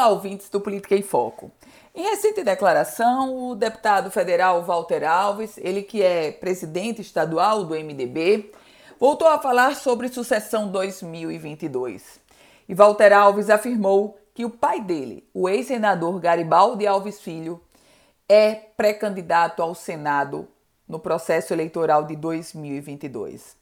Olá, ouvintes do Política em Foco. Em recente declaração, o deputado federal Walter Alves, ele que é presidente estadual do MDB, voltou a falar sobre sucessão 2022. E Walter Alves afirmou que o pai dele, o ex-senador Garibaldi Alves Filho, é pré-candidato ao Senado no processo eleitoral de 2022.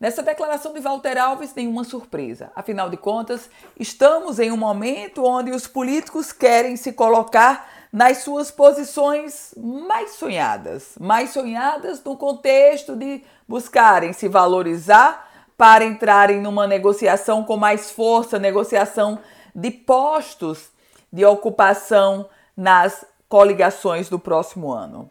Nessa declaração de Walter Alves, nenhuma surpresa. Afinal de contas, estamos em um momento onde os políticos querem se colocar nas suas posições mais sonhadas. Mais sonhadas no contexto de buscarem se valorizar para entrarem numa negociação com mais força negociação de postos de ocupação nas coligações do próximo ano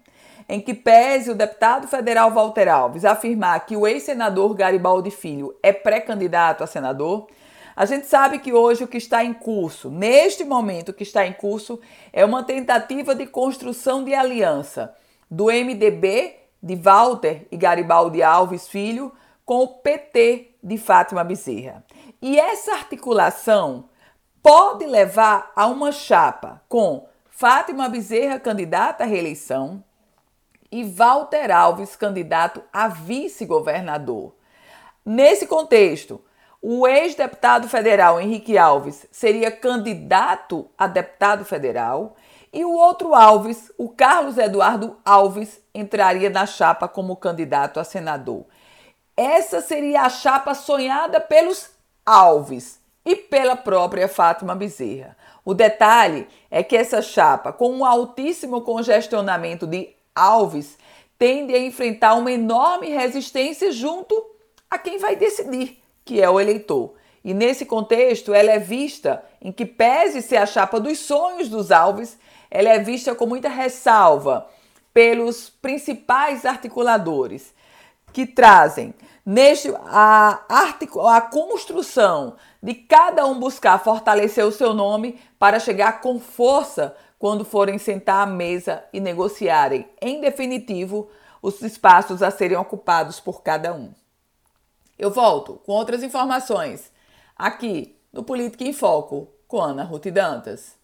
em que pese o deputado federal Walter Alves afirmar que o ex-senador Garibaldi Filho é pré-candidato a senador, a gente sabe que hoje o que está em curso, neste momento o que está em curso, é uma tentativa de construção de aliança do MDB de Walter e Garibaldi Alves Filho com o PT de Fátima Bezerra. E essa articulação pode levar a uma chapa com Fátima Bezerra candidata à reeleição, e Walter Alves, candidato a vice-governador. Nesse contexto, o ex-deputado federal Henrique Alves seria candidato a deputado federal e o outro Alves, o Carlos Eduardo Alves, entraria na chapa como candidato a senador. Essa seria a chapa sonhada pelos Alves e pela própria Fátima Bezerra. O detalhe é que essa chapa, com um altíssimo congestionamento de Alves tende a enfrentar uma enorme resistência junto a quem vai decidir, que é o eleitor. E nesse contexto, ela é vista, em que pese ser a chapa dos sonhos dos Alves, ela é vista com muita ressalva pelos principais articuladores que trazem neste a, a construção de cada um buscar fortalecer o seu nome para chegar com força quando forem sentar à mesa e negociarem, em definitivo, os espaços a serem ocupados por cada um. Eu volto com outras informações aqui no Política em Foco com Ana Ruth Dantas.